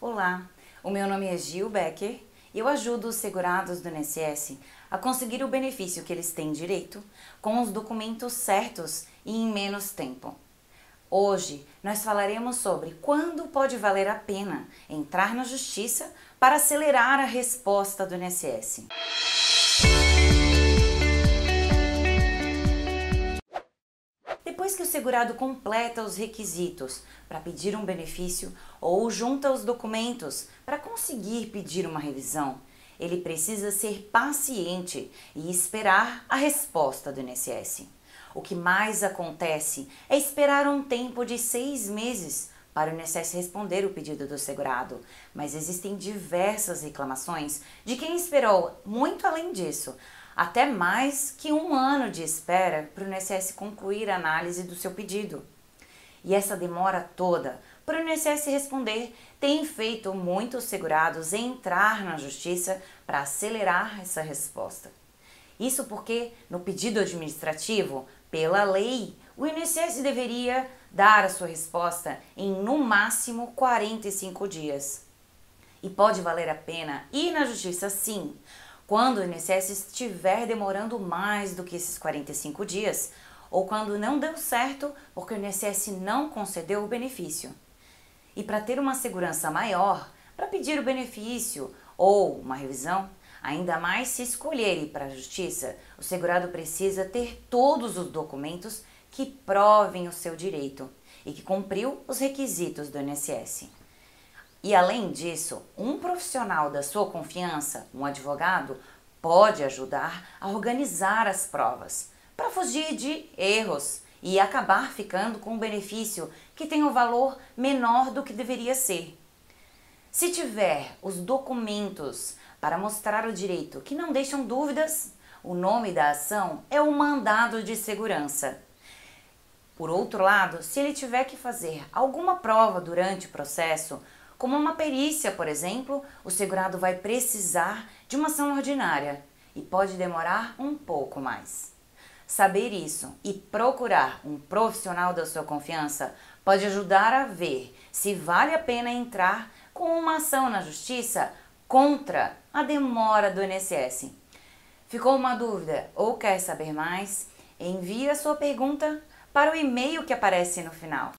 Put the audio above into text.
Olá, o meu nome é Gil Becker e eu ajudo os segurados do INSS a conseguir o benefício que eles têm direito com os documentos certos e em menos tempo. Hoje nós falaremos sobre quando pode valer a pena entrar na justiça para acelerar a resposta do INSS. Segurado completa os requisitos para pedir um benefício ou junta os documentos para conseguir pedir uma revisão, ele precisa ser paciente e esperar a resposta do INSS. O que mais acontece é esperar um tempo de seis meses para o INSS responder o pedido do segurado, mas existem diversas reclamações de quem esperou muito além disso, até mais que um ano de espera para o INSS concluir a análise do seu pedido. E essa demora toda para o INSS responder tem feito muitos segurados entrar na justiça para acelerar essa resposta. Isso porque, no pedido administrativo, pela lei, o INSS deveria dar a sua resposta em no máximo 45 dias. E pode valer a pena ir na justiça sim, quando o INSS estiver demorando mais do que esses 45 dias, ou quando não deu certo porque o INSS não concedeu o benefício. E para ter uma segurança maior, para pedir o benefício ou uma revisão, ainda mais se escolher ir para a justiça, o segurado precisa ter todos os documentos que provem o seu direito e que cumpriu os requisitos do INSS. E além disso, um profissional da sua confiança, um advogado, pode ajudar a organizar as provas para fugir de erros e acabar ficando com um benefício que tem um valor menor do que deveria ser. Se tiver os documentos para mostrar o direito que não deixam dúvidas, o nome da ação é o mandado de segurança. Por outro lado, se ele tiver que fazer alguma prova durante o processo, como uma perícia, por exemplo, o segurado vai precisar de uma ação ordinária e pode demorar um pouco mais. Saber isso e procurar um profissional da sua confiança pode ajudar a ver se vale a pena entrar com uma ação na justiça contra a demora do INSS. Ficou uma dúvida ou quer saber mais? Envie a sua pergunta para o e-mail que aparece no final.